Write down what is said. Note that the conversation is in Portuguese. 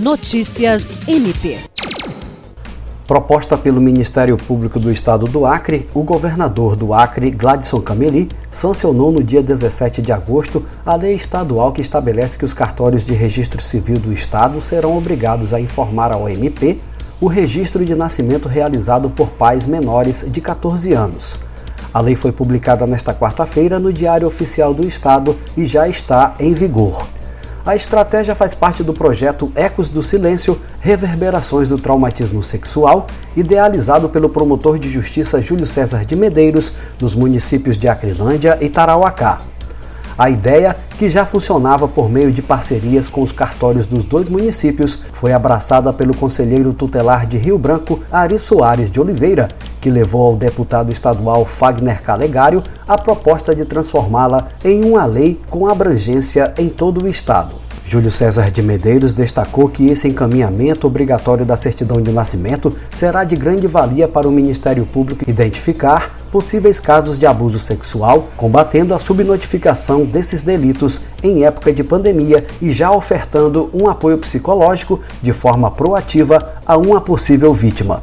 Notícias MP. Proposta pelo Ministério Público do Estado do Acre, o governador do Acre, Gladson Cameli, sancionou no dia 17 de agosto a lei estadual que estabelece que os cartórios de registro civil do Estado serão obrigados a informar à OMP o registro de nascimento realizado por pais menores de 14 anos. A lei foi publicada nesta quarta-feira no Diário Oficial do Estado e já está em vigor. A estratégia faz parte do projeto Ecos do Silêncio Reverberações do Traumatismo Sexual, idealizado pelo promotor de justiça Júlio César de Medeiros, nos municípios de Acrilândia e Tarauacá. A ideia, que já funcionava por meio de parcerias com os cartórios dos dois municípios, foi abraçada pelo conselheiro tutelar de Rio Branco, Ari Soares de Oliveira, que levou ao deputado estadual Fagner Calegário a proposta de transformá-la em uma lei com abrangência em todo o estado. Júlio César de Medeiros destacou que esse encaminhamento obrigatório da certidão de nascimento será de grande valia para o Ministério Público identificar possíveis casos de abuso sexual, combatendo a subnotificação desses delitos em época de pandemia e já ofertando um apoio psicológico de forma proativa a uma possível vítima.